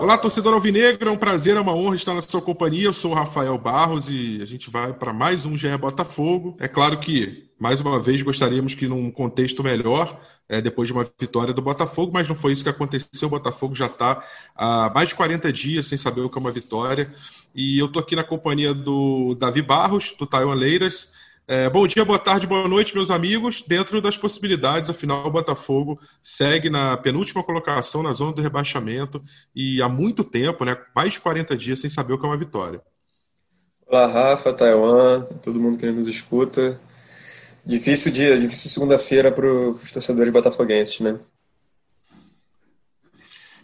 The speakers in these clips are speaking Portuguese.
Olá, torcedor Alvinegro, é um prazer, é uma honra estar na sua companhia. Eu sou o Rafael Barros e a gente vai para mais um GE Botafogo. É claro que, mais uma vez, gostaríamos que num contexto melhor, é, depois de uma vitória do Botafogo, mas não foi isso que aconteceu. O Botafogo já está há mais de 40 dias sem saber o que é uma vitória. E eu estou aqui na companhia do Davi Barros, do Taiwan Leiras. É, bom dia, boa tarde, boa noite, meus amigos. Dentro das possibilidades, afinal, o Botafogo segue na penúltima colocação na zona do rebaixamento e há muito tempo, né, mais de 40 dias, sem saber o que é uma vitória. Olá, Rafa, Taiwan, todo mundo que nos escuta. Difícil dia, difícil segunda-feira para os torcedores botafoguenses, né?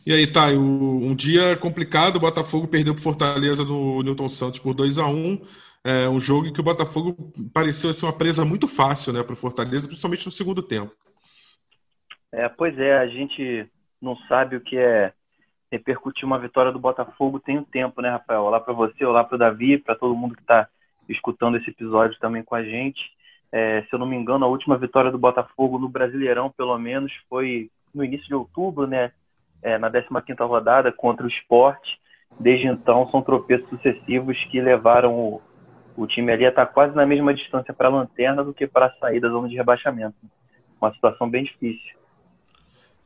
E aí, Thay, um dia complicado, o Botafogo perdeu para Fortaleza no Newton Santos por 2 a 1 é um jogo em que o Botafogo pareceu ser uma presa muito fácil né, para o Fortaleza, principalmente no segundo tempo. É, pois é, a gente não sabe o que é repercutir uma vitória do Botafogo tem um tempo, né, Rafael? Olá para você, olá para o Davi, para todo mundo que está escutando esse episódio também com a gente. É, se eu não me engano, a última vitória do Botafogo no Brasileirão, pelo menos, foi no início de outubro, né? É, na 15ª rodada contra o Sport. Desde então, são tropeços sucessivos que levaram o, o time ali está quase na mesma distância para a lanterna do que para sair da zona de rebaixamento. Uma situação bem difícil.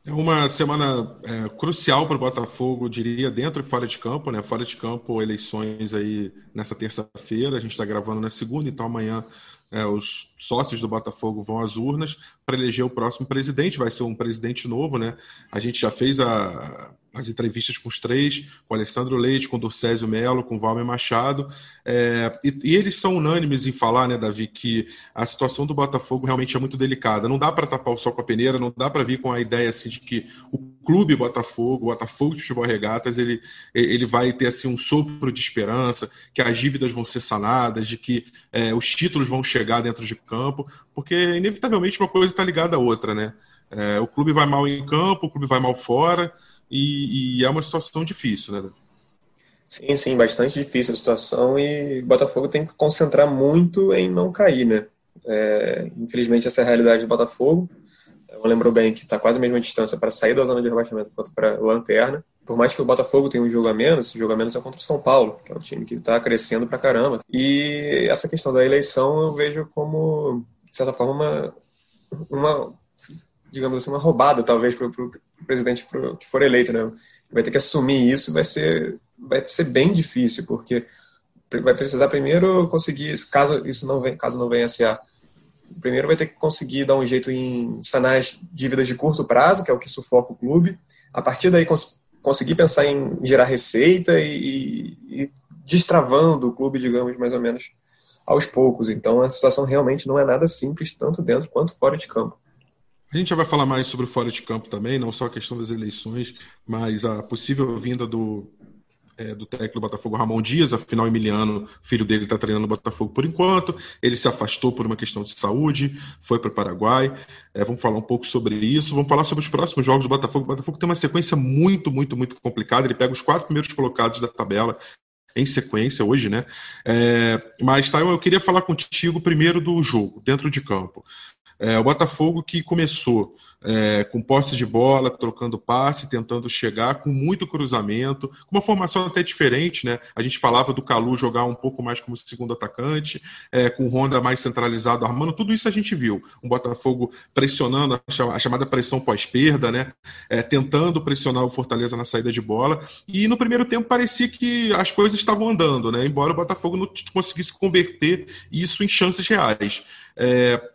É uma semana é, crucial para o Botafogo, diria, dentro e fora de campo, né? Fora de campo, eleições aí nessa terça-feira. A gente está gravando na segunda, então amanhã é, os sócios do Botafogo vão às urnas para eleger o próximo presidente. Vai ser um presidente novo, né? A gente já fez a, as entrevistas com os três, com Alessandro Leite, com o Durcésio Melo, com Valmer Machado, é, e, e, eles são unânimes em falar, né, Davi, que a situação do Botafogo realmente é muito delicada. Não dá para tapar o sol com a peneira, não dá para vir com a ideia assim, de que o clube Botafogo, o Botafogo de Futebol Regatas, ele, ele vai ter assim, um sopro de esperança, que as dívidas vão ser sanadas, de que é, os títulos vão chegar dentro de campo, porque inevitavelmente uma coisa está ligada à outra, né? É, o clube vai mal em campo, o clube vai mal fora, e, e é uma situação difícil, né? Sim, sim, bastante difícil a situação e o Botafogo tem que concentrar muito em não cair, né? É, infelizmente essa é a realidade do Botafogo. Então, lembrou bem que está quase a mesma distância para sair da zona de rebaixamento quanto para lanterna. Por mais que o Botafogo tenha um jogo a menos, esse jogo a menos é contra o São Paulo, que é um time que está crescendo para caramba. E essa questão da eleição eu vejo como, de certa forma, uma, uma digamos assim, uma roubada, talvez, para o presidente pro, que for eleito, né? Vai ter que assumir isso, vai ser, vai ser bem difícil, porque vai precisar primeiro conseguir, caso isso não venha, caso não venha a ser primeiro vai ter que conseguir dar um jeito em sanar as dívidas de curto prazo, que é o que sufoca o clube. A partir daí cons conseguir pensar em gerar receita e, e destravando o clube, digamos, mais ou menos aos poucos. Então a situação realmente não é nada simples, tanto dentro quanto fora de campo. A gente já vai falar mais sobre o fora de campo também, não só a questão das eleições, mas a possível vinda do, é, do técnico do Botafogo, Ramon Dias, afinal, Emiliano, filho dele, está treinando o Botafogo por enquanto. Ele se afastou por uma questão de saúde, foi para o Paraguai. É, vamos falar um pouco sobre isso. Vamos falar sobre os próximos jogos do Botafogo. O Botafogo tem uma sequência muito, muito, muito complicada. Ele pega os quatro primeiros colocados da tabela em sequência hoje, né? É, mas, Taio, eu queria falar contigo primeiro do jogo, dentro de campo. É, o Botafogo que começou é, com posse de bola, trocando passe, tentando chegar, com muito cruzamento, com uma formação até diferente, né? A gente falava do Calu jogar um pouco mais como segundo atacante, é, com o Honda mais centralizado, armando, tudo isso a gente viu. Um Botafogo pressionando a chamada pressão pós-perda, né? É, tentando pressionar o Fortaleza na saída de bola. E no primeiro tempo parecia que as coisas estavam andando, né? Embora o Botafogo não conseguisse converter isso em chances reais. É,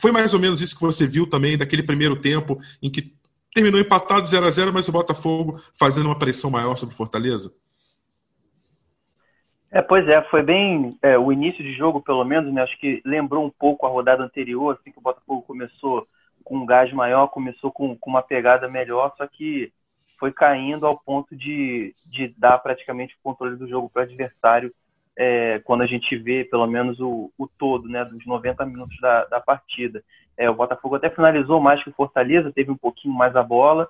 foi mais ou menos isso que você viu também daquele primeiro tempo em que terminou empatado 0 a 0 mas o Botafogo fazendo uma pressão maior sobre o Fortaleza? É, pois é, foi bem é, o início de jogo, pelo menos, né? Acho que lembrou um pouco a rodada anterior, assim que o Botafogo começou com um gás maior, começou com, com uma pegada melhor, só que foi caindo ao ponto de, de dar praticamente o controle do jogo para o adversário é, quando a gente vê pelo menos o, o todo, né, dos 90 minutos da, da partida. É, o Botafogo até finalizou mais que o Fortaleza, teve um pouquinho mais a bola,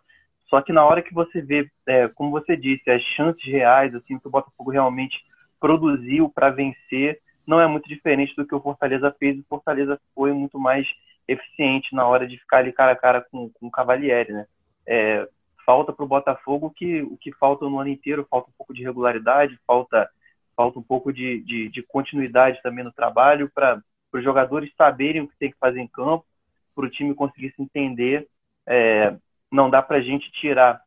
só que na hora que você vê, é, como você disse, as chances reais, assim, que o Botafogo realmente produziu para vencer, não é muito diferente do que o Fortaleza fez. O Fortaleza foi muito mais eficiente na hora de ficar ali cara a cara com, com o Cavalieri, né? É, falta para o Botafogo que, o que falta no ano inteiro, falta um pouco de regularidade, falta, falta um pouco de, de, de continuidade também no trabalho para os jogadores saberem o que tem que fazer em campo, para o time conseguir se entender. É, não dá para a gente tirar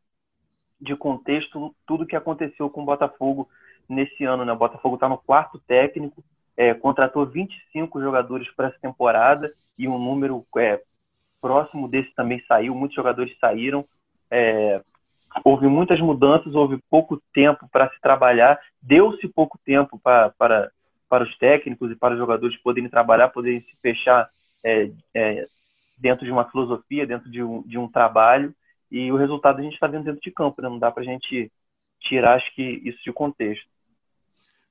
de contexto tudo que aconteceu com o Botafogo nesse ano. Né? O Botafogo está no quarto técnico, é, contratou 25 jogadores para essa temporada e um número é, próximo desse também saiu, muitos jogadores saíram. É, houve muitas mudanças, houve pouco tempo para se trabalhar, deu-se pouco tempo para, para, para os técnicos e para os jogadores poderem trabalhar, poderem se fechar é, é, dentro de uma filosofia, dentro de um, de um trabalho, e o resultado a gente está vendo dentro de campo, né? não dá para a gente tirar, acho que, isso de contexto.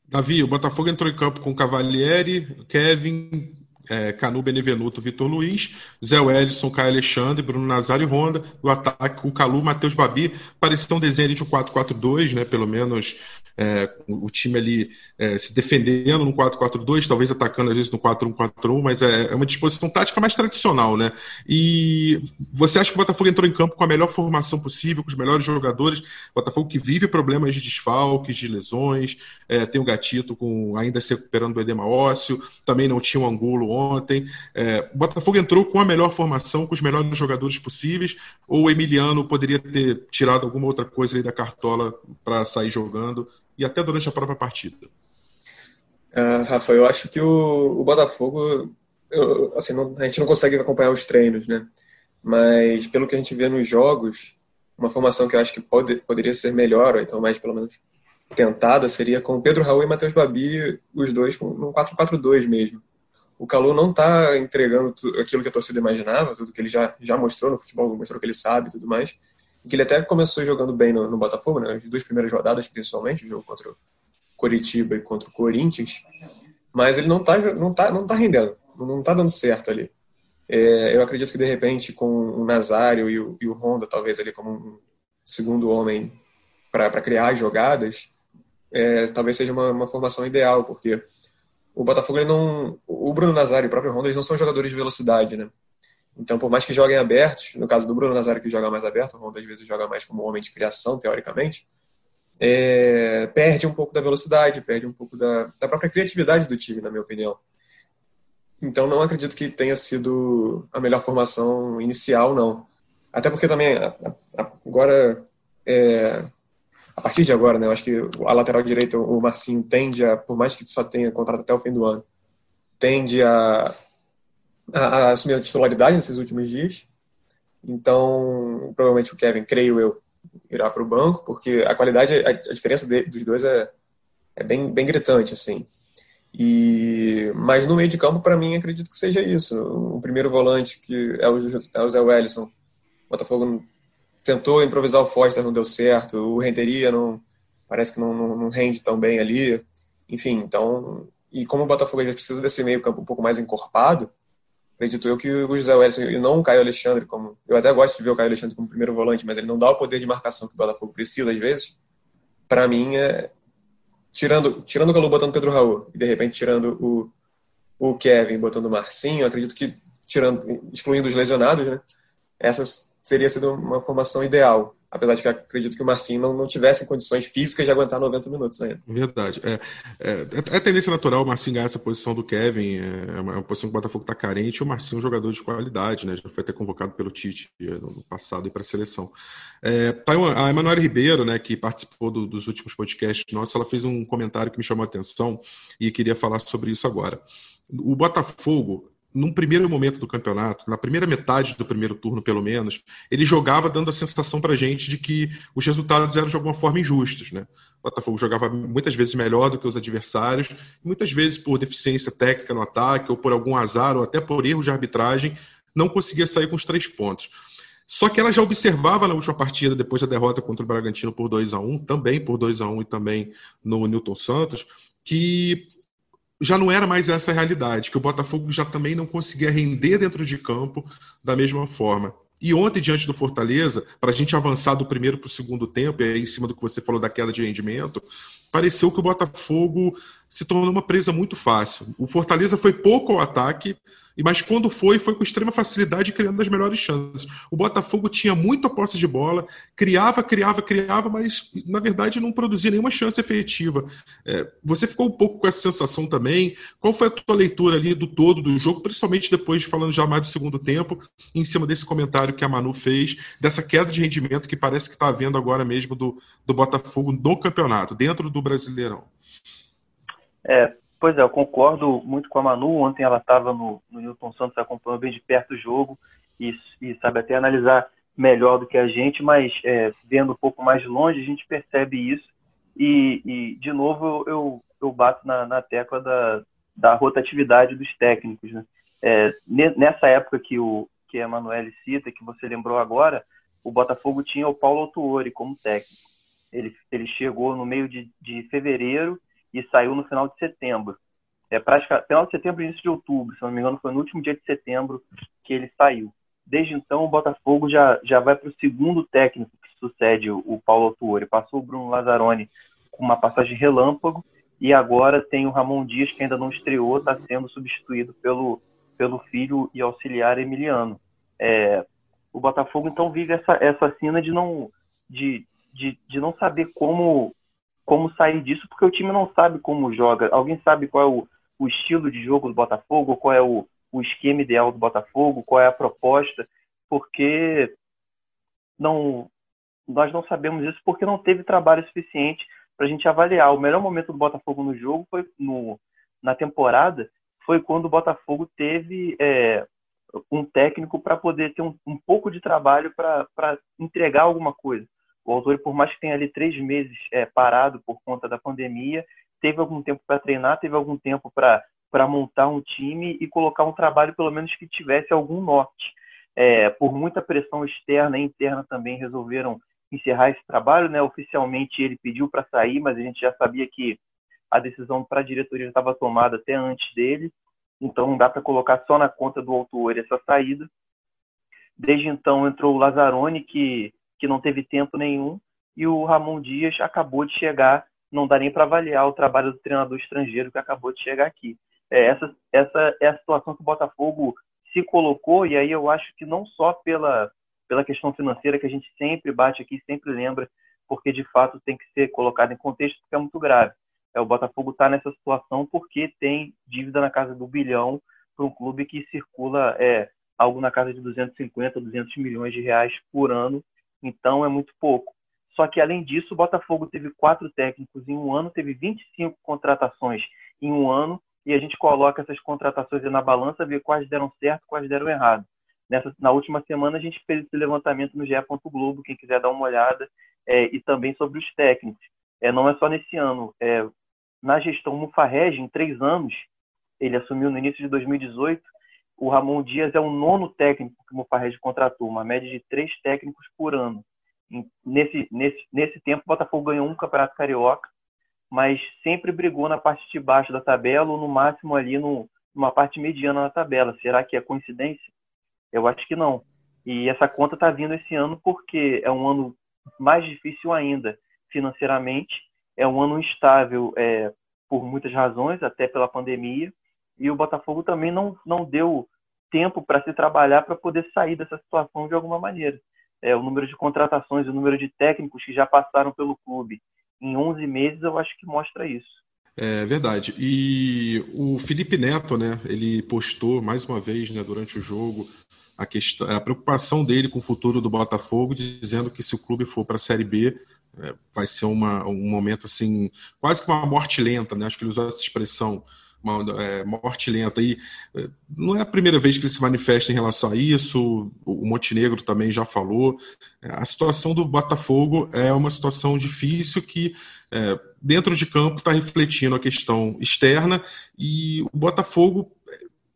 Davi, o Botafogo entrou em campo com Cavalieri, Kevin, é, Canu Benevenuto, Vitor Luiz, Zé Wellison, Caio Alexandre, Bruno Nazário e Honda. O ataque com Calu, Matheus Babi. Parecia um desenho de um 4-4-2, né? Pelo menos é, o time ali é, se defendendo no 4-4-2, talvez atacando às vezes no 4-1-4-1, mas é, é, uma disposição tática mais tradicional, né? E você acha que o Botafogo entrou em campo com a melhor formação possível, com os melhores jogadores? Botafogo que vive problemas de desfalques, de lesões, é, tem o Gatito com, ainda se recuperando do edema ósseo, também não tinha o um Angulo ontem. É, o Botafogo entrou com a melhor formação, com os melhores jogadores possíveis, ou o Emiliano poderia ter tirado alguma outra coisa aí da cartola para sair jogando? E até durante a própria partida? Uh, Rafa, eu acho que o, o Botafogo, eu, assim, não, a gente não consegue acompanhar os treinos, né? Mas pelo que a gente vê nos jogos, uma formação que eu acho que pode, poderia ser melhor, ou então mais pelo menos tentada, seria com Pedro Raul e Matheus Babi, os dois com um 4-4-2 mesmo. O Calu não está entregando aquilo que a torcida imaginava, tudo que ele já, já mostrou no futebol, mostrou que ele sabe e tudo mais que ele até começou jogando bem no, no Botafogo, né, as duas primeiras rodadas, principalmente, o jogo contra o Coritiba e contra o Corinthians, mas ele não está não tá, não tá rendendo, não está dando certo ali. É, eu acredito que, de repente, com o Nazário e o, e o Honda, talvez ali como um segundo homem para criar as jogadas, é, talvez seja uma, uma, formação ideal, porque o Botafogo, ele não, o Bruno Nazário e o próprio Honda, eles não são jogadores de velocidade, né? Então, por mais que joguem abertos, no caso do Bruno Nazário, que joga mais aberto, o Ronda às vezes joga mais como homem de criação, teoricamente, é, perde um pouco da velocidade, perde um pouco da, da própria criatividade do time, na minha opinião. Então, não acredito que tenha sido a melhor formação inicial, não. Até porque também, agora, é, a partir de agora, né, eu acho que a lateral direita, o Marcinho, tende a, por mais que só tenha contrato até o fim do ano, tende a, a, assumir a titularidade nesses últimos dias. Então, provavelmente o Kevin, creio eu, irá para o banco, porque a qualidade, a, a diferença de, dos dois é, é bem, bem gritante, assim. E, mas no meio de campo, para mim, acredito que seja isso. O primeiro volante, que é o, é o Zé Wellison. O Botafogo tentou improvisar o Foster, não deu certo. O Renteria não, parece que não, não, não, rende tão bem ali. Enfim, então... E como o Botafogo precisa desse meio campo um pouco mais encorpado, acredito eu que o José Wellison e não o Caio Alexandre, como eu até gosto de ver o Caio Alexandre como primeiro volante, mas ele não dá o poder de marcação que o Botafogo precisa às vezes. Para mim é tirando tirando o Calu botando o Pedro Raul e de repente tirando o o Kevin botando o Marcinho, acredito que tirando excluindo os lesionados, né? Essa seria sido uma formação ideal apesar de que acredito que o Marcinho não, não tivesse condições físicas de aguentar 90 minutos ainda. Verdade. É, é, é tendência natural o Marcinho ganhar essa posição do Kevin, é, é uma, posição que o Botafogo está carente, e o Marcinho é um jogador de qualidade, né? Já foi até convocado pelo Tite é, no passado para a seleção. É, tá a Emanuele Ribeiro, né, que participou do, dos últimos podcasts nossos, ela fez um comentário que me chamou a atenção e queria falar sobre isso agora. O Botafogo num primeiro momento do campeonato, na primeira metade do primeiro turno, pelo menos, ele jogava dando a sensação para a gente de que os resultados eram de alguma forma injustos. Né? O Botafogo jogava muitas vezes melhor do que os adversários, muitas vezes por deficiência técnica no ataque, ou por algum azar, ou até por erro de arbitragem, não conseguia sair com os três pontos. Só que ela já observava na última partida, depois da derrota contra o Bragantino por 2 a 1 também por 2 a 1 e também no Newton Santos, que já não era mais essa realidade, que o Botafogo já também não conseguia render dentro de campo da mesma forma. E ontem, diante do Fortaleza, para a gente avançar do primeiro para o segundo tempo, e aí em cima do que você falou da queda de rendimento, pareceu que o Botafogo se tornou uma presa muito fácil. O Fortaleza foi pouco ao ataque, mas quando foi, foi com extrema facilidade, criando as melhores chances. O Botafogo tinha muita posse de bola, criava, criava, criava, mas na verdade não produzia nenhuma chance efetiva. É, você ficou um pouco com essa sensação também? Qual foi a tua leitura ali do todo do jogo, principalmente depois de falando já mais do segundo tempo, em cima desse comentário que a Manu fez, dessa queda de rendimento que parece que está havendo agora mesmo do, do Botafogo no campeonato, dentro do Brasileirão? É, Pois é, eu concordo muito com a Manu. Ontem ela estava no, no Newton Santos, acompanhou bem de perto o jogo e, e sabe até analisar melhor do que a gente, mas é, vendo um pouco mais de longe, a gente percebe isso. E, e de novo, eu, eu bato na, na tecla da, da rotatividade dos técnicos. Né? É, nessa época que, o, que a Emanuele cita, que você lembrou agora, o Botafogo tinha o Paulo Autuori como técnico. Ele, ele chegou no meio de, de fevereiro e saiu no final de setembro. É praticamente final de setembro e início de outubro, se não me engano, foi no último dia de setembro que ele saiu. Desde então, o Botafogo já, já vai para o segundo técnico que sucede o, o Paulo Autuori. Passou o Bruno Lazzaroni com uma passagem relâmpago e agora tem o Ramon Dias, que ainda não estreou, está sendo substituído pelo, pelo filho e auxiliar Emiliano. É, o Botafogo, então, vive essa, essa cena de não, de, de, de não saber como como sair disso, porque o time não sabe como joga. Alguém sabe qual é o, o estilo de jogo do Botafogo, qual é o, o esquema ideal do Botafogo, qual é a proposta, porque não nós não sabemos isso porque não teve trabalho suficiente para a gente avaliar. O melhor momento do Botafogo no jogo foi no, na temporada foi quando o Botafogo teve é, um técnico para poder ter um, um pouco de trabalho para entregar alguma coisa. O autor, por mais que tenha ali três meses é, parado por conta da pandemia, teve algum tempo para treinar, teve algum tempo para montar um time e colocar um trabalho, pelo menos, que tivesse algum norte. É, por muita pressão externa e interna também resolveram encerrar esse trabalho. Né? Oficialmente ele pediu para sair, mas a gente já sabia que a decisão para a diretoria estava tomada até antes dele, então não dá para colocar só na conta do autor essa saída. Desde então entrou o Lazzaroni, que que não teve tempo nenhum, e o Ramon Dias acabou de chegar, não dá nem para avaliar o trabalho do treinador estrangeiro que acabou de chegar aqui. É, essa, essa é a situação que o Botafogo se colocou, e aí eu acho que não só pela, pela questão financeira que a gente sempre bate aqui, sempre lembra, porque de fato tem que ser colocado em contexto, porque é muito grave. É, o Botafogo está nessa situação porque tem dívida na casa do bilhão para um clube que circula é, algo na casa de 250, 200 milhões de reais por ano então é muito pouco. Só que, além disso, o Botafogo teve quatro técnicos em um ano, teve 25 contratações em um ano, e a gente coloca essas contratações na balança, ver quais deram certo, quais deram errado. Nessa, na última semana, a gente fez esse levantamento no GE. Globo, quem quiser dar uma olhada, é, e também sobre os técnicos. É, não é só nesse ano. É, na gestão Mufarrege, em três anos, ele assumiu no início de 2018, o Ramon Dias é o nono técnico que o Mufarrege contratou, uma média de três técnicos por ano. Nesse, nesse, nesse tempo, o Botafogo ganhou um campeonato carioca, mas sempre brigou na parte de baixo da tabela ou no máximo ali no, numa parte mediana na tabela. Será que é coincidência? Eu acho que não. E essa conta está vindo esse ano porque é um ano mais difícil ainda financeiramente, é um ano instável é, por muitas razões, até pela pandemia, e o Botafogo também não, não deu tempo para se trabalhar para poder sair dessa situação de alguma maneira. É, o número de contratações, o número de técnicos que já passaram pelo clube em 11 meses, eu acho que mostra isso. É verdade. E o Felipe Neto, né, ele postou mais uma vez, né, durante o jogo, a, questão, a preocupação dele com o futuro do Botafogo, dizendo que se o clube for para a Série B, é, vai ser uma, um momento assim, quase que uma morte lenta, né? Acho que ele usou essa expressão é, morte lenta. E é, não é a primeira vez que ele se manifesta em relação a isso, o Montenegro também já falou. É, a situação do Botafogo é uma situação difícil que, é, dentro de campo, está refletindo a questão externa e o Botafogo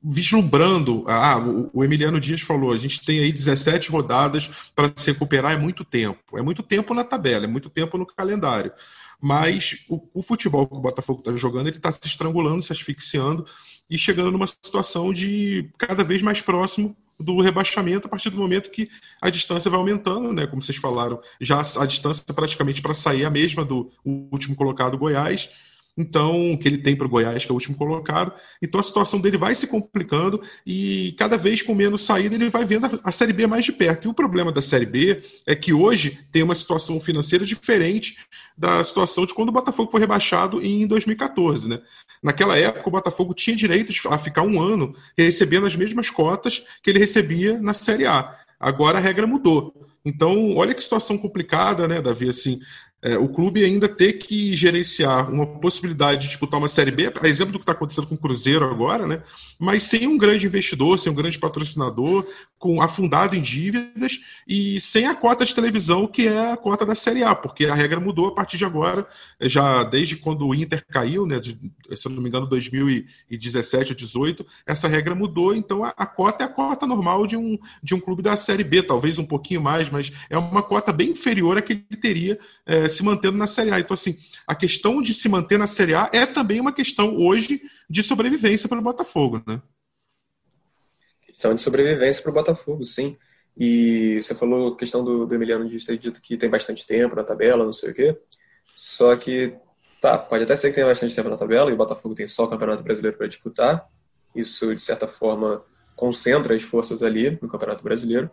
vislumbrando. Ah, o, Emiliano Dias falou: a gente tem aí 17 rodadas para se recuperar, é muito tempo. É muito tempo na tabela, é muito tempo no calendário. Mas o, o futebol que o Botafogo está jogando, ele está se estrangulando, se asfixiando e chegando numa situação de cada vez mais próximo do rebaixamento a partir do momento que a distância vai aumentando, né? Como vocês falaram, já a distância praticamente para sair é a mesma do último colocado Goiás então que ele tem para o Goiás, que é o último colocado. Então a situação dele vai se complicando e cada vez com menos saída ele vai vendo a, Série B mais de perto. E o problema da Série B é que hoje tem uma situação financeira diferente da situação de quando o Botafogo foi rebaixado em 2014. Né? Naquela época, o Botafogo tinha direito a ficar um ano recebendo as mesmas cotas que ele recebia na Série A. Agora a regra mudou. Então, olha que situação complicada, né, Davi? Assim, é, o clube ainda ter que gerenciar uma possibilidade de disputar uma Série B, a exemplo do que está acontecendo com o Cruzeiro agora, né? mas sem um grande investidor, sem um grande patrocinador, com afundado em dívidas e sem a cota de televisão, que é a cota da Série A, porque a regra mudou a partir de agora, já desde quando o Inter caiu, né, de, se não me engano, 2017 ou 2018, essa regra mudou, então a, a cota é a cota normal de um, de um clube da Série B, talvez um pouquinho mais, mas é uma cota bem inferior à que ele teria. É, se mantendo na Série A. Então, assim, a questão de se manter na Série A é também uma questão hoje de sobrevivência para o Botafogo, né? Questão de sobrevivência para o Botafogo, sim. E você falou a questão do, do Emiliano de ter dito que tem bastante tempo na tabela, não sei o quê. Só que, tá, pode até ser que tenha bastante tempo na tabela e o Botafogo tem só o Campeonato Brasileiro para disputar. Isso, de certa forma, concentra as forças ali no Campeonato Brasileiro.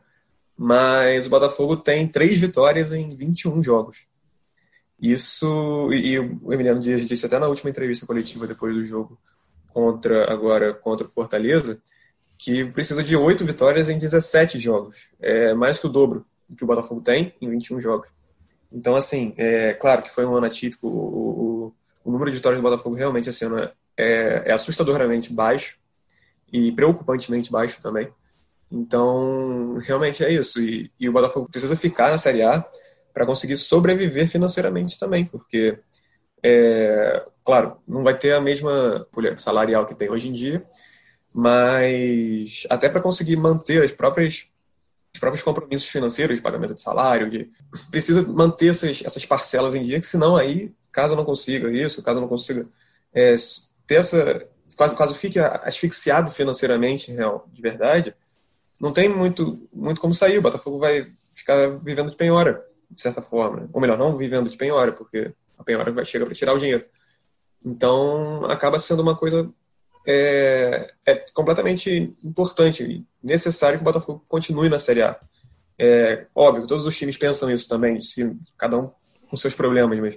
Mas o Botafogo tem três vitórias em 21 jogos. Isso, e, o Emiliano Dias disse até na última entrevista coletiva depois do jogo contra agora contra o Fortaleza, que precisa de oito vitórias em 17 jogos. É mais que o dobro do que o Botafogo tem em 21 jogos. Então, assim, é claro que foi um ano atípico. O, o, o número de vitórias do Botafogo realmente esse ano é, é assustadoramente baixo e preocupantemente baixo também. Então, realmente é isso. E, e o Botafogo precisa ficar na Série A para conseguir sobreviver financeiramente também, porque, é, claro, não vai ter a mesma salarial que tem hoje em dia, mas até para conseguir manter as próprias os próprios compromissos financeiros, pagamento de salário, de, precisa manter essas, essas parcelas em dia, que senão aí, caso não consiga isso, caso não consiga é, ter essa, quase, quase fique asfixiado financeiramente, real, de verdade, não tem muito, muito como sair, o Botafogo vai ficar vivendo de penhora de certa forma. Ou melhor, não vivendo de penhora, porque a penhora vai chegar para tirar o dinheiro. Então, acaba sendo uma coisa é, é, completamente importante e necessário que o Botafogo continue na Série A. É, óbvio, todos os times pensam isso também, se, cada um com seus problemas, mas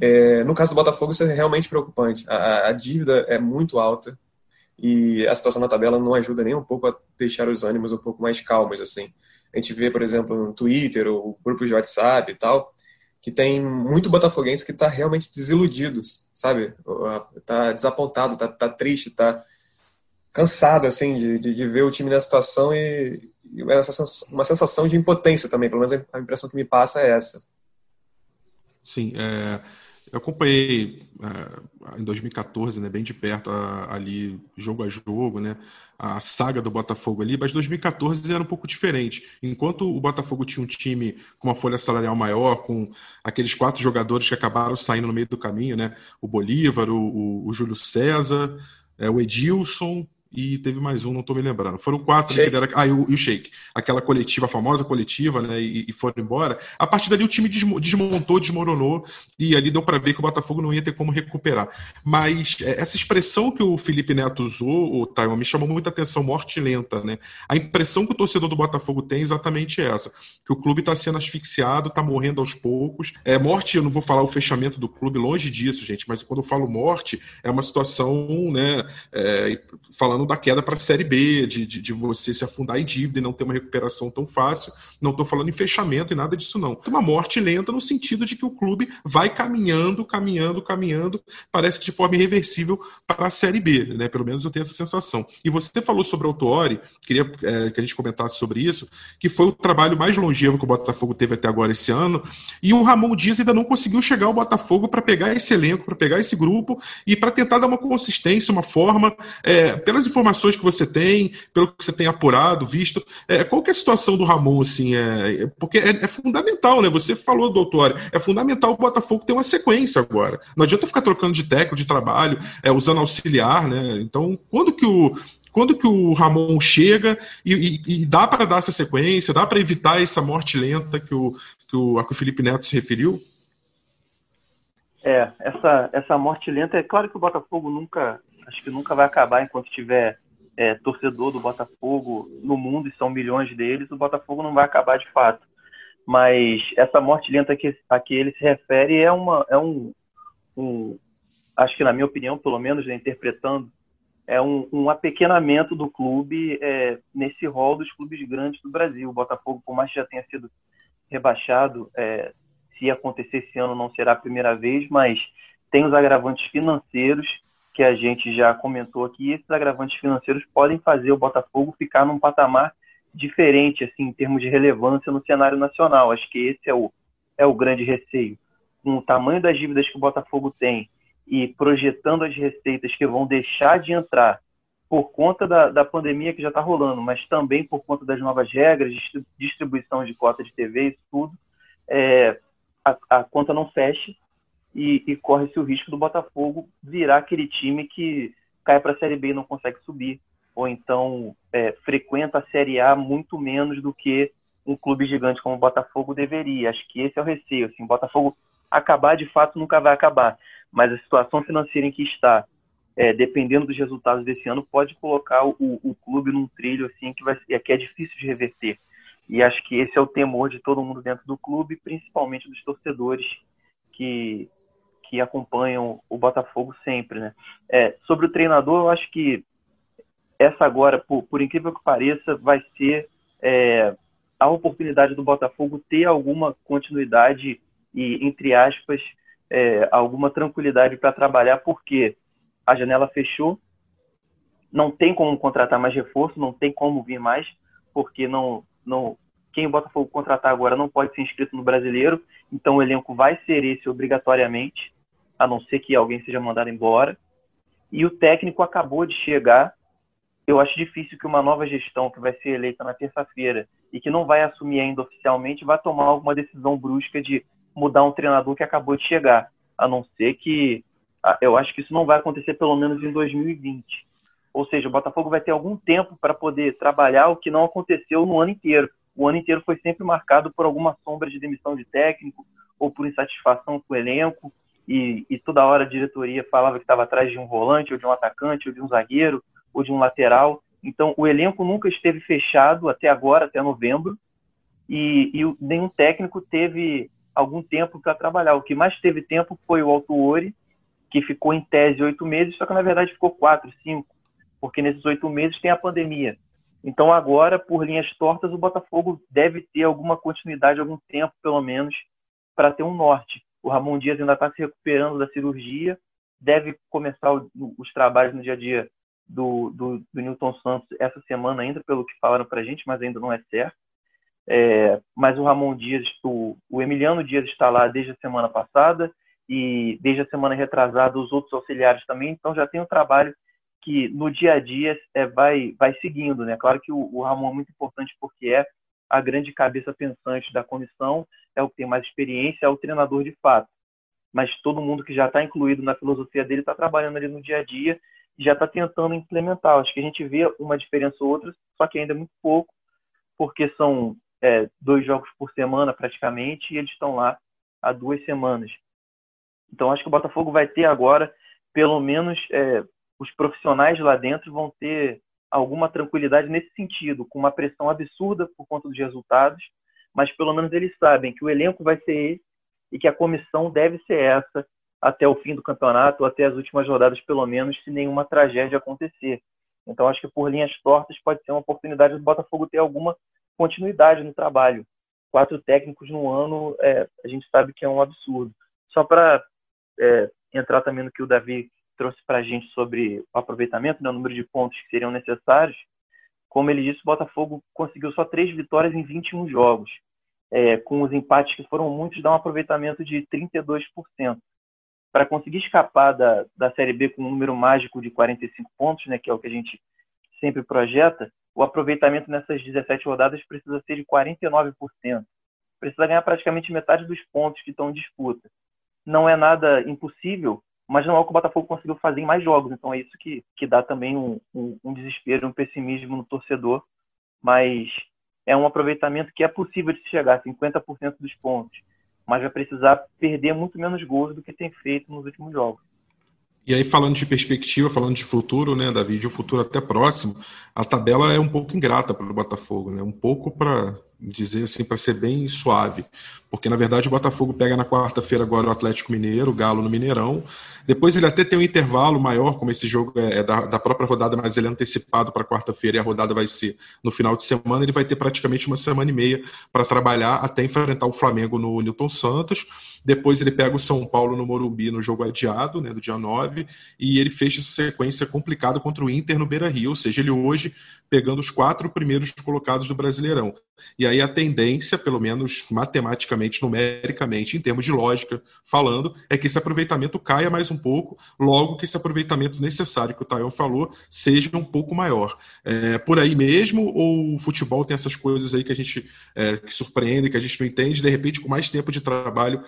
é, no caso do Botafogo isso é realmente preocupante. A, a, dívida é muito alta e a situação na tabela não ajuda nem um pouco a deixar os ânimos um pouco mais calmos, assim a gente vê, por exemplo, no Twitter ou grupos de WhatsApp e tal, que tem muito botafoguense que está realmente desiludido, sabe? Está desapontado, está tá triste, está cansado, assim, de, de, de, ver o time nessa situação e, e uma sensação de impotência também, pelo menos a impressão que me passa é essa. Sim, é, eu acompanhei é, em 2014, né, bem de perto, ali, jogo a jogo, né, a saga do Botafogo ali, mas 2014 era um pouco diferente. Enquanto o Botafogo tinha um time com uma folha salarial maior, com aqueles quatro jogadores que acabaram saindo no meio do caminho, né, o Bolívar, o, o, o Júlio César, é, o Edilson, e teve mais um, não estou me lembrando. Foram quatro que deram. Ah, e o, e o Shake. Aquela coletiva, a famosa coletiva, né? E, e, foram embora. A partir dali o time desmontou, desmoronou, e ali deu para ver que o Botafogo não ia ter como recuperar. Mas é, essa expressão que o Felipe Neto usou, o Taiwan, me chamou muita atenção, morte lenta, né? A impressão que o torcedor do Botafogo tem é exatamente essa: que o clube está sendo asfixiado, está morrendo aos poucos. É, morte, eu não vou falar o fechamento do clube, longe disso, gente, mas quando eu falo morte, é uma situação, né? É, falando da queda para a Série B, de, de, de, você se afundar em dívida e não ter uma recuperação tão fácil. Não estou falando em fechamento e nada disso, não. Uma morte lenta no sentido de que o clube vai caminhando, caminhando, caminhando, parece que de forma irreversível para a Série B, né? Pelo menos eu tenho essa sensação. E você falou sobre o Autuori, queria é, que a gente comentasse sobre isso, que foi o trabalho mais longevo que o Botafogo teve até agora esse ano, e o Ramon Dias ainda não conseguiu chegar ao Botafogo para pegar esse elenco, para pegar esse grupo e para tentar dar uma consistência, uma forma, é, pelas informações que você tem, pelo que você tem apurado, visto, é, qual que é a situação do Ramon, assim, é, é porque é, é, fundamental, né? Você falou, doutor, é fundamental o Botafogo ter uma sequência agora. Não adianta ficar trocando de técnico, de trabalho, é, usando auxiliar, né? Então, quando que o quando que o Ramon chega e, e, e dá para dar essa sequência, dá para evitar essa morte lenta que o, que o, a que o Felipe Neto se referiu? É, essa, essa morte lenta, é claro que o Botafogo nunca, acho que nunca vai acabar enquanto tiver é, torcedor do Botafogo no mundo, e são milhões deles, o Botafogo não vai acabar de fato. Mas essa morte lenta que, a que ele se refere é, uma, é um, um acho que na minha opinião, pelo menos, né, interpretando é um, um apequenamento do clube é, nesse rol dos clubes grandes do Brasil. O Botafogo, por mais que já tenha sido rebaixado, é, se acontecer esse ano não será a primeira vez, mas tem os agravantes financeiros que a gente já comentou aqui. Esses agravantes financeiros podem fazer o Botafogo ficar num patamar diferente, assim, em termos de relevância no cenário nacional. Acho que esse é o, é o grande receio. Com o tamanho das dívidas que o Botafogo tem e projetando as receitas que vão deixar de entrar por conta da, da pandemia que já está rolando, mas também por conta das novas regras, distribuição de cota de TV, isso tudo, é, a, a, conta não fecha e, e corre-se o risco do Botafogo virar aquele time que cai para a Série B e não consegue subir, ou então é, frequenta a Série A muito menos do que um clube gigante como o Botafogo deveria. Acho que esse é o receio. Assim, o Botafogo acabar de fato nunca vai acabar, mas a situação financeira em que está, é, dependendo dos resultados desse ano, pode colocar o, o, clube num trilho assim que, vai, que é difícil de reverter. E acho que esse é o temor de todo mundo dentro do clube, principalmente dos torcedores que, que acompanham o Botafogo sempre. Né? É, sobre o treinador, eu acho que essa agora, por, por incrível que pareça, vai ser é, a oportunidade do Botafogo ter alguma continuidade e, entre aspas, é, alguma tranquilidade para trabalhar, porque a janela fechou, não tem como contratar mais reforço, não tem como vir mais, porque não, não quem o Botafogo contratar agora não pode ser inscrito no brasileiro, então o elenco vai ser esse obrigatoriamente, a não ser que alguém seja mandado embora. E o técnico acabou de chegar. Eu acho difícil que uma nova gestão que vai ser eleita na terça-feira e que não vai assumir ainda oficialmente vá tomar alguma decisão brusca de mudar um treinador que acabou de chegar, a não ser que ah, eu acho que isso não vai acontecer pelo menos em 2020. Ou seja, o Botafogo vai ter algum tempo para poder trabalhar o que não aconteceu no ano inteiro. O ano inteiro foi sempre marcado por alguma sombra de demissão de técnico ou por insatisfação com o elenco. E, e toda hora a diretoria falava que estava atrás de um volante, ou de um atacante, ou de um zagueiro, ou de um lateral. Então, o elenco nunca esteve fechado até agora, até novembro, e, e nenhum técnico teve algum tempo para trabalhar. O que mais teve tempo foi o Altuori, que ficou em tese oito meses, só que na verdade ficou quatro, cinco, porque nesses oito meses tem a pandemia. Então agora, por linhas tortas, o Botafogo deve ter alguma continuidade, algum tempo pelo menos, para ter um norte. O Ramon Dias ainda está se recuperando da cirurgia, deve começar o, os trabalhos no dia a dia do, do, do Newton Santos essa semana ainda, pelo que falaram para a gente, mas ainda não é certo. É, mas o Ramon Dias, o, o, Emiliano Dias está lá desde a semana passada e desde a semana retrasada os outros auxiliares também, então já tem um trabalho que no dia a dia é, vai, vai seguindo. Né? Claro que o, o Ramon é muito importante porque é a grande cabeça pensante da comissão, é o que tem mais experiência, é o treinador de fato. Mas todo mundo que já está incluído na filosofia dele está trabalhando ali no dia a dia e já está tentando implementar. Acho que a gente vê uma diferença ou outra, só que ainda é muito pouco, porque são é, dois jogos por semana praticamente e eles estão lá há duas semanas. Então acho que o Botafogo vai ter agora, pelo menos é, os profissionais lá dentro vão ter alguma tranquilidade nesse sentido, com uma pressão absurda por conta dos resultados, mas pelo menos eles sabem que o elenco vai ser esse e que a comissão deve ser essa até o fim do campeonato, ou até as últimas rodadas, pelo menos, se nenhuma tragédia acontecer. Então, acho que por linhas tortas pode ser uma oportunidade do Botafogo ter alguma continuidade no trabalho. Quatro técnicos no ano, é, a gente sabe que é um absurdo. Só para é, entrar também no que o Davi trouxe para a gente sobre o aproveitamento, né, o número de pontos que seriam necessários, como ele disse, o Botafogo conseguiu só três vitórias em 21 jogos. É, com os empates que foram muitos, dá um aproveitamento de 32%. Para conseguir escapar da, da Série B com um número mágico de 45 pontos, né, que é o que a gente sempre projeta, o aproveitamento nessas 17 rodadas precisa ser de 49%. Precisa ganhar praticamente metade dos pontos que estão em disputa. Não é nada impossível, mas não é o que o Botafogo conseguiu fazer em mais jogos. Então é isso que, que dá também um, um, um desespero, um pessimismo no torcedor. Mas é um aproveitamento que é possível de chegar a 50% dos pontos, mas vai precisar perder muito menos gols do que tem feito nos últimos jogos. E aí, falando de perspectiva, falando de futuro, né, Davi, de um futuro até próximo, a tabela é um pouco ingrata para o Botafogo, né? Um pouco para dizer assim, para ser bem suave. Porque, na verdade, o Botafogo pega na quarta-feira agora o Atlético Mineiro, o Galo no Mineirão. Depois ele até tem um intervalo maior, como esse jogo é, é da, da, própria rodada, mas ele é antecipado para quarta-feira e a rodada vai ser no final de semana. Ele vai ter praticamente uma semana e meia para trabalhar até enfrentar o Flamengo no Newton Santos. Depois ele pega o São Paulo no Morumbi no jogo adiado, né, do dia 9. E ele fecha essa sequência complicada contra o Inter no Beira Rio. Ou seja, ele hoje pegando os quatro primeiros colocados do Brasileirão. E aí a tendência, pelo menos matematicamente, numericamente, em termos de lógica falando, é que esse aproveitamento caia mais um pouco, logo que esse aproveitamento necessário que o Tayon falou seja um pouco maior. É, por aí mesmo, ou o futebol tem essas coisas aí que a gente é, que surpreende, que a gente não entende, de repente, com mais tempo de trabalho,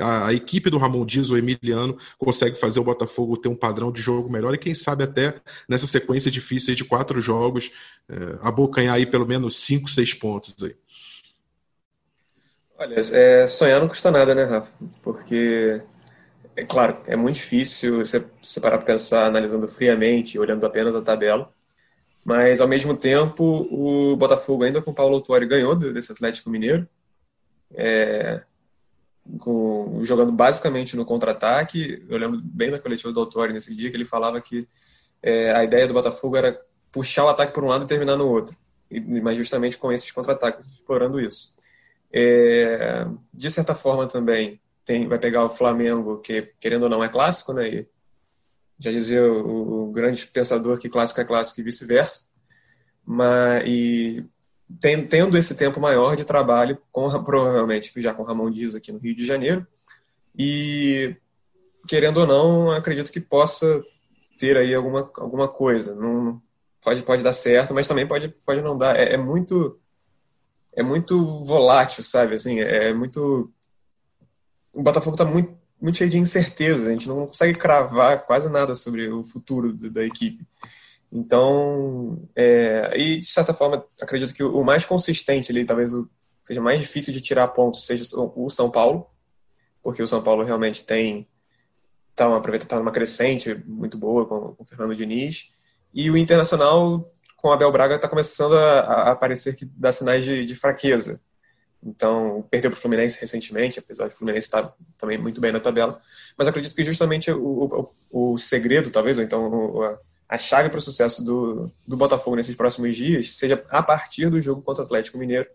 a, a equipe do Ramon Dias, o Emiliano, consegue fazer o Botafogo ter um padrão de jogo melhor e quem sabe até nessa sequência difícil de quatro jogos, é, abocanhar aí pelo menos cinco, seis pontos aí. Olha, é, sonhar não custa nada, né, Rafa? Porque, é claro, é muito difícil você, você parar para pensar analisando friamente, olhando apenas a tabela. Mas, ao mesmo tempo, o Botafogo, ainda com o Paulo Autuori, ganhou desse Atlético Mineiro. É, com, jogando basicamente no contra-ataque. Eu lembro bem da coletiva do Autuori nesse dia, que ele falava que é, a ideia do Botafogo era puxar o ataque por um lado e terminar no outro. E, mas justamente com esses contra-ataques, explorando isso. É, de certa forma também tem, vai pegar o Flamengo, que querendo ou não é clássico, né? E já dizia o, o grande pensador que clássico é clássico e vice-versa. Mas e tem, tendo esse tempo maior de trabalho, com, provavelmente já com Ramon Dias aqui no Rio de Janeiro, e querendo ou não, acredito que possa ter aí alguma, alguma coisa. Não, pode, pode dar certo, mas também pode, pode não dar. É, é muito é muito volátil, sabe? Assim, é, é muito. O Botafogo está muito, muito cheio de incerteza. A gente não consegue cravar quase nada sobre o futuro da equipe. Então, é, e de certa forma, acredito que o mais consistente ali, talvez o, seja mais difícil de tirar pontos, seja o São Paulo, porque o São Paulo realmente tem tá uma, tá crescente muito boa com, com o Fernando Diniz. E o Internacional com o Abel Braga está começando a, a, aparecer que dá sinais de, de fraqueza. Então, perdeu para o Fluminense recentemente, apesar de o Fluminense estar também muito bem na tabela. Mas acredito que justamente o, o, o segredo, talvez, ou então a chave para o sucesso do, do Botafogo nesses próximos dias seja a partir do jogo contra o Atlético Mineiro,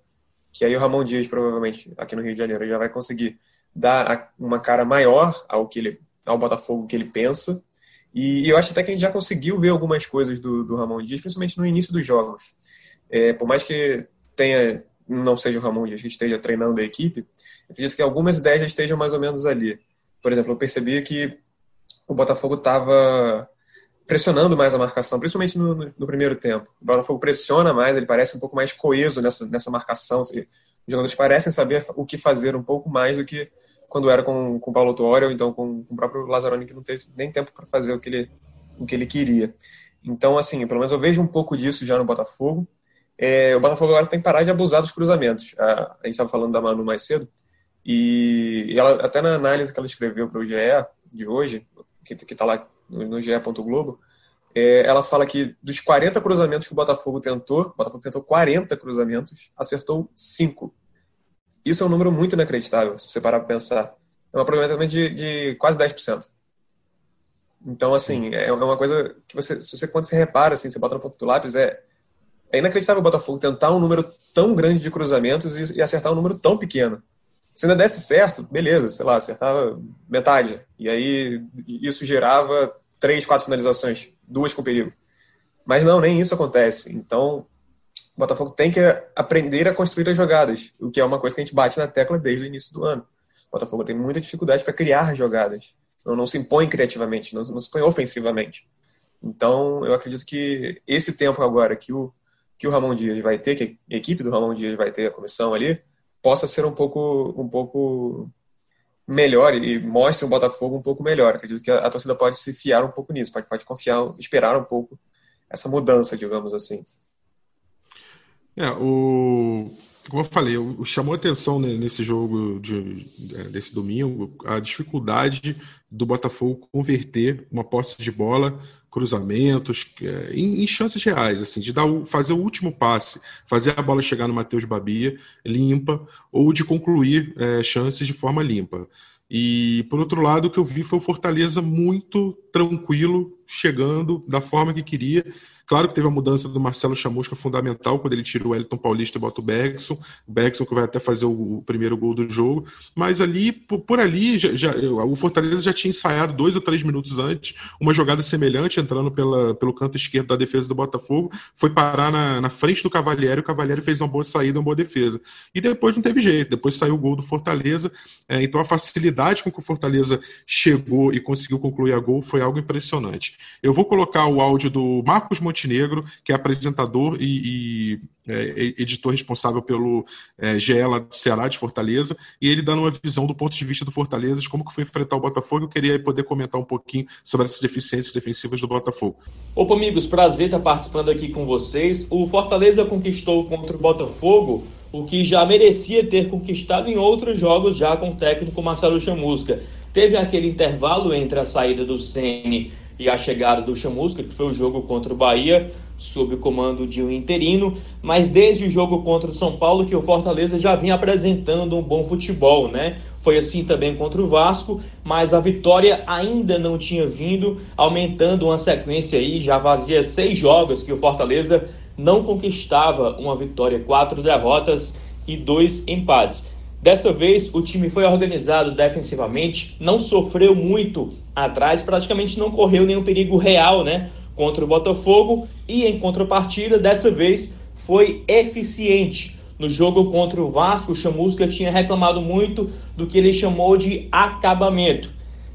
que aí o Ramon Dias, provavelmente, aqui no Rio de Janeiro, já vai conseguir dar uma cara maior ao que ele, ao Botafogo que ele pensa e eu acho até que a gente já conseguiu ver algumas coisas do, do Ramon Dias, principalmente no início dos jogos. É, por mais que tenha não seja o Ramon Dias que esteja treinando a equipe, acredito que algumas ideias já estejam mais ou menos ali. Por exemplo, eu percebi que o Botafogo estava pressionando mais a marcação, principalmente no, no, no, primeiro tempo. O Botafogo pressiona mais, ele parece um pouco mais coeso nessa, nessa marcação. Os jogadores parecem saber o que fazer um pouco mais do que quando era com, com o Paulo Tuori ou então com, com o próprio Lazzaroni, que não teve nem tempo para fazer o que, ele, o que ele queria. Então, assim, pelo menos eu vejo um pouco disso já no Botafogo. É, o Botafogo agora tem que parar de abusar dos cruzamentos. A, a gente estava falando da Manu mais cedo, e, ela, até na análise que ela escreveu para o GE de hoje, que está lá no, no GE. Globo, é, ela fala que dos 40 cruzamentos que o Botafogo tentou, o Botafogo tentou 40 cruzamentos, acertou 5. Isso é um número muito inacreditável, se você parar para pensar. É um aproveitamento de, de quase 10%. Então, assim, é, é uma coisa que você, se você, quando você repara, assim, você bota no ponto do lápis, é, é inacreditável o Botafogo tentar um número tão grande de cruzamentos e, e, acertar um número tão pequeno. Se ainda desse certo, beleza, sei lá, acertava metade. E aí isso gerava três, quatro finalizações, duas com perigo. Mas não, nem isso acontece. Então, o Botafogo tem que aprender a construir as jogadas, o que é uma coisa que a gente bate na tecla desde o início do ano. O Botafogo tem muita dificuldade para criar jogadas. Não, não, se impõe criativamente, não, não, se impõe ofensivamente. Então, eu acredito que esse tempo agora que o, que o Ramon Dias vai ter, que a equipe do Ramon Dias vai ter, a comissão ali, possa ser um pouco, um pouco melhor e mostre o Botafogo um pouco melhor. Acredito que a, a torcida pode se fiar um pouco nisso, pode, pode confiar, esperar um pouco essa mudança, digamos assim. É, o, como eu falei, o, chamou atenção nesse jogo de, é, desse domingo a dificuldade do Botafogo converter uma posse de bola, cruzamentos, é, em, em, chances reais, assim, de dar fazer o último passe, fazer a bola chegar no Matheus Babia limpa, ou de concluir é, chances de forma limpa. E, por outro lado, o que eu vi foi o Fortaleza muito tranquilo, chegando da forma que queria, Claro que teve a mudança do Marcelo Chamusca fundamental, quando ele tira o Wellington Paulista e bota o Bergson. O Bergson que vai até fazer o, primeiro gol do jogo. Mas ali, por, por ali, já, já, o Fortaleza já tinha ensaiado dois ou três minutos antes uma jogada semelhante, entrando pela, pelo canto esquerdo da defesa do Botafogo. Foi parar na, na frente do Cavalieri. O Cavalieri fez uma boa saída, uma boa defesa. E depois não teve jeito. Depois saiu o gol do Fortaleza. É, então a facilidade com que o Fortaleza chegou e conseguiu concluir a gol foi algo impressionante. Eu vou colocar o áudio do Marcos Montenegro Montenegro, que é apresentador e, e é, editor responsável pelo é, GE do Ceará, de Fortaleza, e ele dando uma visão do ponto de vista do Fortaleza, de como que foi enfrentar o Botafogo. Eu queria poder comentar um pouquinho sobre essas deficiências defensivas do Botafogo. Opa, amigos, prazer estar participando aqui com vocês. O Fortaleza conquistou contra o Botafogo o que já merecia ter conquistado em outros jogos já com o técnico Marcelo Chamusca. Teve aquele intervalo entre a saída do Ceni e a chegada do Chamusca, que foi o jogo contra o Bahia, sob o comando de um interino, mas desde o jogo contra o São Paulo que o Fortaleza já vinha apresentando um bom futebol, né? Foi assim também contra o Vasco, mas a vitória ainda não tinha vindo, aumentando uma sequência aí, já vazia seis jogos que o Fortaleza não conquistava uma vitória, quatro derrotas e dois empates. Dessa vez, o time foi organizado defensivamente, não sofreu muito atrás, praticamente não correu nenhum perigo real né, contra o Botafogo e, em contrapartida, dessa vez foi eficiente. No jogo contra o Vasco, o Chamusca tinha reclamado muito do que ele chamou de acabamento.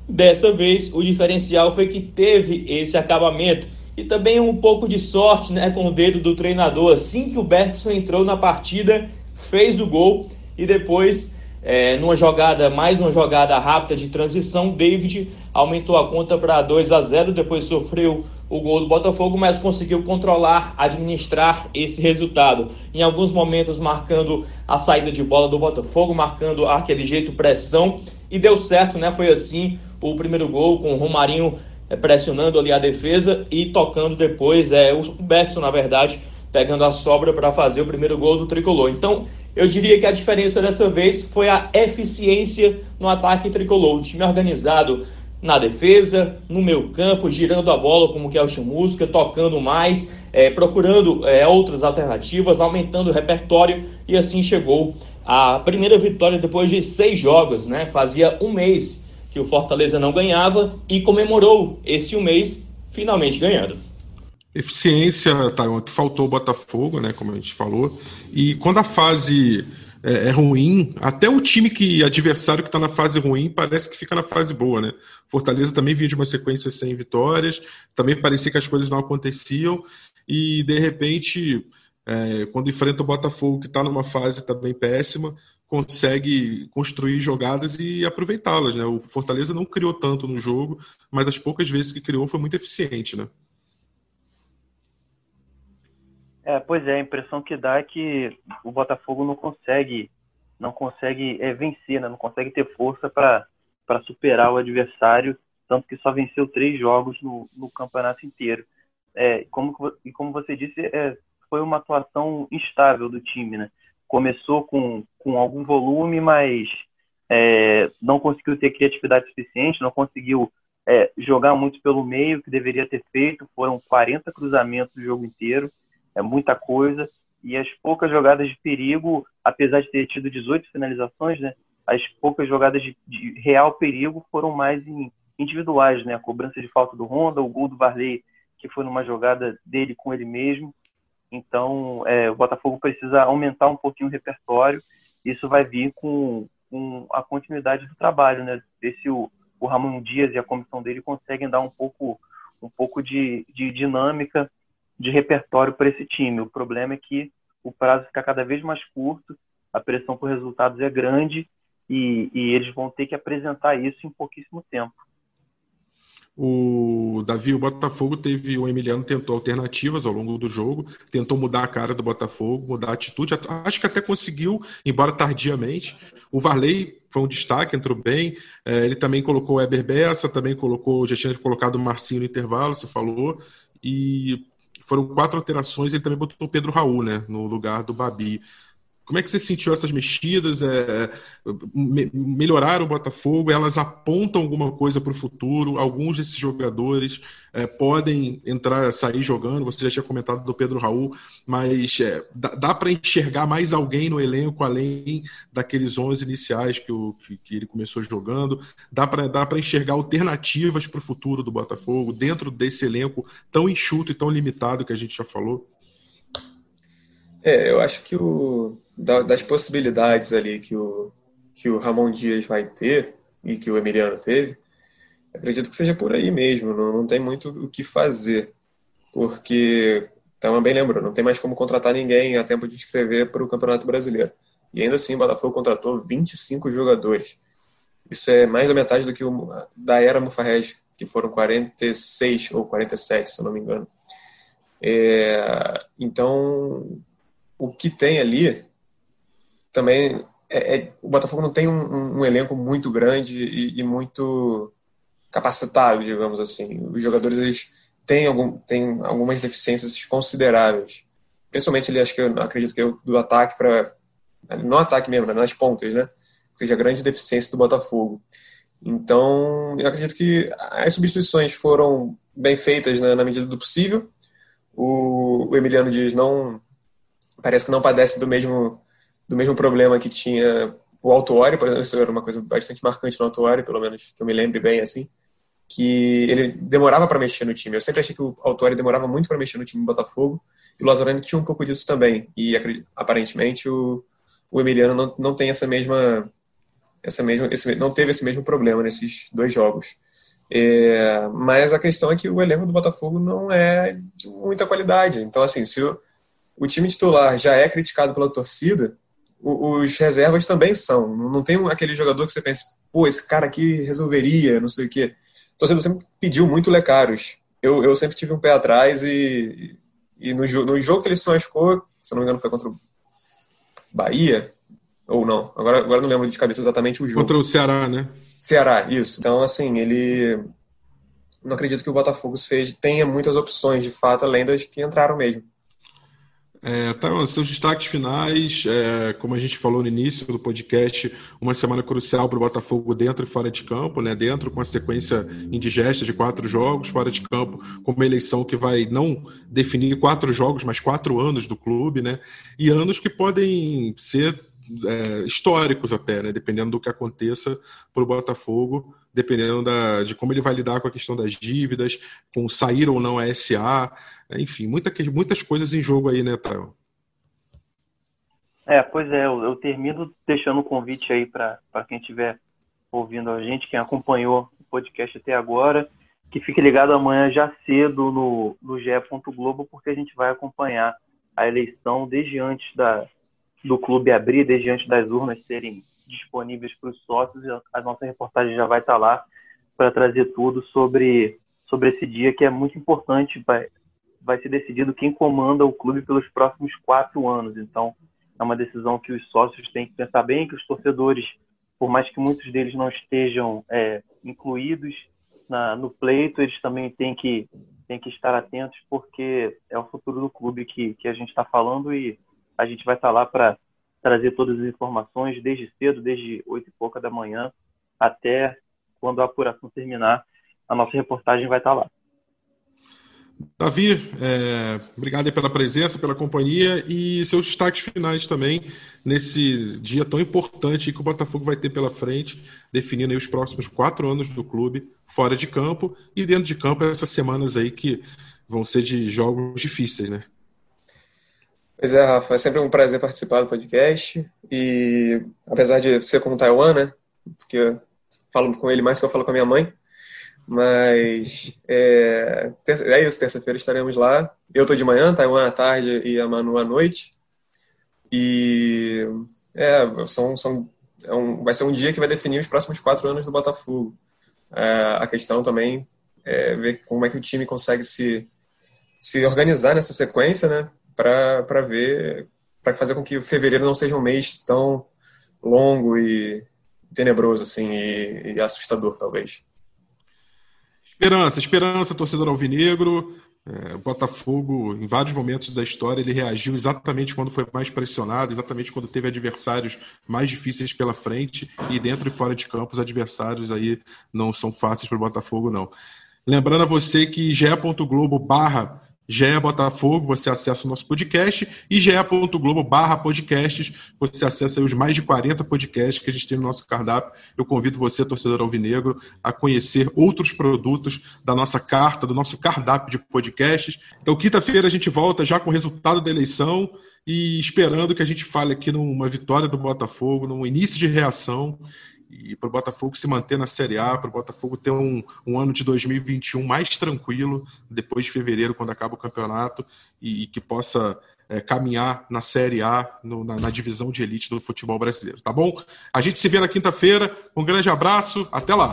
Dessa vez, o diferencial foi que teve esse acabamento e também um pouco de sorte né, com o dedo do treinador. Assim que o Bergson entrou na partida, fez o gol e depois, é, numa jogada, mais uma jogada rápida de transição, David aumentou a conta para 2 a 0, depois sofreu o gol do Botafogo, mas conseguiu controlar, administrar esse resultado. Em alguns momentos marcando a saída de bola do Botafogo, marcando aquele jeito pressão e deu certo, né? Foi assim o primeiro gol com o Romarinho é, pressionando ali a defesa e tocando depois é o Bergson, na verdade, pegando a sobra para fazer o primeiro gol do tricolor. Então, eu diria que a diferença dessa vez foi a eficiência no ataque tricolor. Um time organizado na defesa, no meio campo, girando a bola como que é o Chamusca, tocando mais, é, procurando é, outras alternativas, aumentando o repertório e assim chegou a primeira vitória depois de seis jogos, né? Fazia um mês que o Fortaleza não ganhava e comemorou esse um mês finalmente ganhando. Eficiência, tá, que faltou o Botafogo, né? Como a gente falou. E quando a fase é, é ruim, até o time que adversário que está na fase ruim parece que fica na fase boa, né? Fortaleza também vinha de uma sequência sem vitórias, também parecia que as coisas não aconteciam e de repente, é, quando enfrenta o Botafogo que está numa fase também péssima, consegue construir jogadas e aproveitá-las, né? O Fortaleza não criou tanto no jogo, mas as poucas vezes que criou foi muito eficiente, né? É, pois é, a impressão que dá é que o Botafogo não consegue não consegue é, vencer, né? não consegue ter força para superar o adversário, tanto que só venceu três jogos no, no campeonato inteiro. É, como, e como você disse, é, foi uma atuação instável do time. Né? Começou com, com algum volume, mas é, não conseguiu ter criatividade suficiente, não conseguiu é, jogar muito pelo meio, que deveria ter feito. Foram 40 cruzamentos o jogo inteiro é muita coisa. E as poucas jogadas de perigo, apesar de ter tido 18 finalizações, né, as poucas jogadas de, de real perigo foram mais em, individuais, né? A cobrança de falta do Honda, o gol do Varley, que foi numa jogada dele com ele mesmo. Então, é, o Botafogo precisa aumentar um pouquinho o repertório. Isso vai vir com, com a continuidade do trabalho, né? Ver se o, o Ramon Dias e a comissão dele conseguem dar um pouco um pouco de, de dinâmica, de repertório para esse time. O problema é que o prazo fica cada vez mais curto, a pressão por resultados é grande e, e eles vão ter que apresentar isso em pouquíssimo tempo. O Davi, o Botafogo teve. O Emiliano tentou alternativas ao longo do jogo, tentou mudar a cara do Botafogo, mudar a atitude. Acho que até conseguiu, embora tardiamente. O Varley foi um destaque, entrou bem. É, ele também colocou o Eber Bessa, também colocou, já tinha colocado o Marcinho no intervalo, você falou. E foram quatro alterações. Ele também botou o Pedro Raul, né, no lugar do Babi. Como é que você sentiu essas mexidas? É, me, melhoraram o Botafogo? Elas apontam alguma coisa para o futuro? Alguns desses jogadores é, podem entrar, sair jogando? Você já tinha comentado do Pedro Raul, mas é, dá, dá para enxergar mais alguém no elenco além daqueles 11 iniciais que, o, que, que ele começou jogando? Dá para enxergar alternativas para o futuro do Botafogo dentro desse elenco tão enxuto e tão limitado que a gente já falou? É, eu acho que o, das possibilidades ali que o, que o Ramon Dias vai ter e que o Emiliano teve, acredito que seja por aí mesmo, não, não tem muito o que fazer, porque, também lembro, não tem mais como contratar ninguém a tempo de inscrever para o Campeonato Brasileiro. E ainda assim, o Botafogo contratou 25 jogadores. Isso é mais da metade do que o, da era Mufarrege, que foram 46 ou 47, se não me engano. É, então, o que tem ali também é, é, o Botafogo não tem um, um elenco muito grande e, e, muito capacitado, digamos assim. Os jogadores eles têm, algum, têm algumas deficiências consideráveis. Principalmente ele acho que eu acredito que eu, do ataque para no ataque mesmo, né, nas pontas, né? seja a grande deficiência do Botafogo. Então, eu acredito que as substituições foram bem feitas né, na medida do possível. O, o Emiliano Dias não parece que não padece do mesmo, do mesmo problema que tinha o Autuori, por exemplo, isso era uma coisa bastante marcante no Autuori, pelo menos que eu me lembre bem, assim, que ele demorava para mexer no time. Eu sempre achei que o Autuori demorava muito para mexer no time do Botafogo, e o Lazarani tinha um pouco disso também, e aparentemente o, o Emiliano não, não tem essa mesma, essa mesma esse, não teve esse mesmo problema nesses dois jogos. É, mas a questão é que o elenco do Botafogo não é de muita qualidade. Então, assim, se o, o time titular já é criticado pela torcida, os reservas também são. Não tem aquele jogador que você pensa, pô, esse cara aqui resolveria, não sei o quê. A torcida sempre pediu muito Lecaros. Eu, eu sempre tive um pé atrás e, e no, no jogo que ele se machucou, se não me engano foi contra o Bahia, ou não, agora, agora não lembro de cabeça exatamente o jogo. Contra o Ceará, né? Ceará, isso. Então, assim, ele. Não acredito que o Botafogo seja, tenha muitas opções, de fato, além das que entraram mesmo. É, tá, seus destaques finais, é, como a gente falou no início do podcast, uma semana crucial para o Botafogo dentro e fora de campo, né? Dentro com a sequência indigesta de quatro jogos, fora de campo com uma eleição que vai não definir quatro jogos, mas quatro anos do clube, né? E anos que podem ser é, históricos até, né? Dependendo do que aconteça para o Botafogo dependendo da, de como ele vai lidar com a questão das dívidas, com sair ou não a SA, enfim, muita, muitas coisas em jogo aí, né, Thaio? É, pois é, eu, eu termino deixando o um convite aí para quem estiver ouvindo a gente, quem acompanhou o podcast até agora, que fique ligado amanhã já cedo no, no GE. Globo, porque a gente vai acompanhar a eleição desde antes da, do clube abrir, desde antes das urnas serem disponíveis para os sócios. A nossa reportagem já vai estar lá para trazer tudo sobre, sobre esse dia que é muito importante. Vai, vai ser decidido quem comanda o clube pelos próximos quatro anos. Então, é uma decisão que os sócios têm que pensar bem, que os torcedores, por mais que muitos deles não estejam é, incluídos na, no pleito, eles também têm que, têm que estar atentos, porque é o futuro do clube que, que a gente está falando e a gente vai estar lá para trazer todas as informações desde cedo, desde oito e pouca da manhã até quando a apuração terminar. A nossa reportagem vai estar lá. Davi, é, obrigado pela presença, pela companhia e seus destaques finais também nesse dia tão importante que o Botafogo vai ter pela frente, definindo os próximos quatro anos do clube, fora de campo e dentro de campo, essas semanas aí que vão ser de jogos difíceis, né? Pois é, Rafa, é sempre um prazer participar do podcast. E apesar de ser com o Taiwan, né? Porque eu falo com ele mais que eu falo com a minha mãe. Mas é, é isso, terça-feira estaremos lá. Eu tô de manhã, Taiwan à tarde e a Manu à noite. E é, são, são, é um, vai ser um dia que vai definir os próximos quatro anos do Botafogo. É, a questão também é ver como é que o time consegue se, se organizar nessa sequência, né? Para ver, para fazer com que o fevereiro não seja um mês tão longo e tenebroso assim e, e assustador, talvez. Esperança, esperança, torcedor alvinegro. É, o Botafogo, em vários momentos da história, ele reagiu exatamente quando foi mais pressionado, exatamente quando teve adversários mais difíceis pela frente e dentro e fora de campo os adversários aí não são fáceis para o Botafogo, não. Lembrando a você que ge.globo barra GE Botafogo, você acessa o nosso podcast e ge.globo barra podcasts, você acessa os mais de 40 podcasts que a gente tem no nosso cardápio. Eu convido você, torcedor alvinegro, a conhecer outros produtos da nossa carta, do nosso cardápio de podcasts. Então, quinta-feira a gente volta já com o resultado da eleição e esperando que a gente fale aqui numa vitória do Botafogo, num início de reação e para o Botafogo se manter na Série A, para o Botafogo ter um, um, ano de 2021 mais tranquilo, depois de fevereiro, quando acaba o campeonato, e, e que possa é, caminhar na Série A, no, na, na, divisão de elite do futebol brasileiro, tá bom? A gente se vê na quinta-feira, um grande abraço, até lá!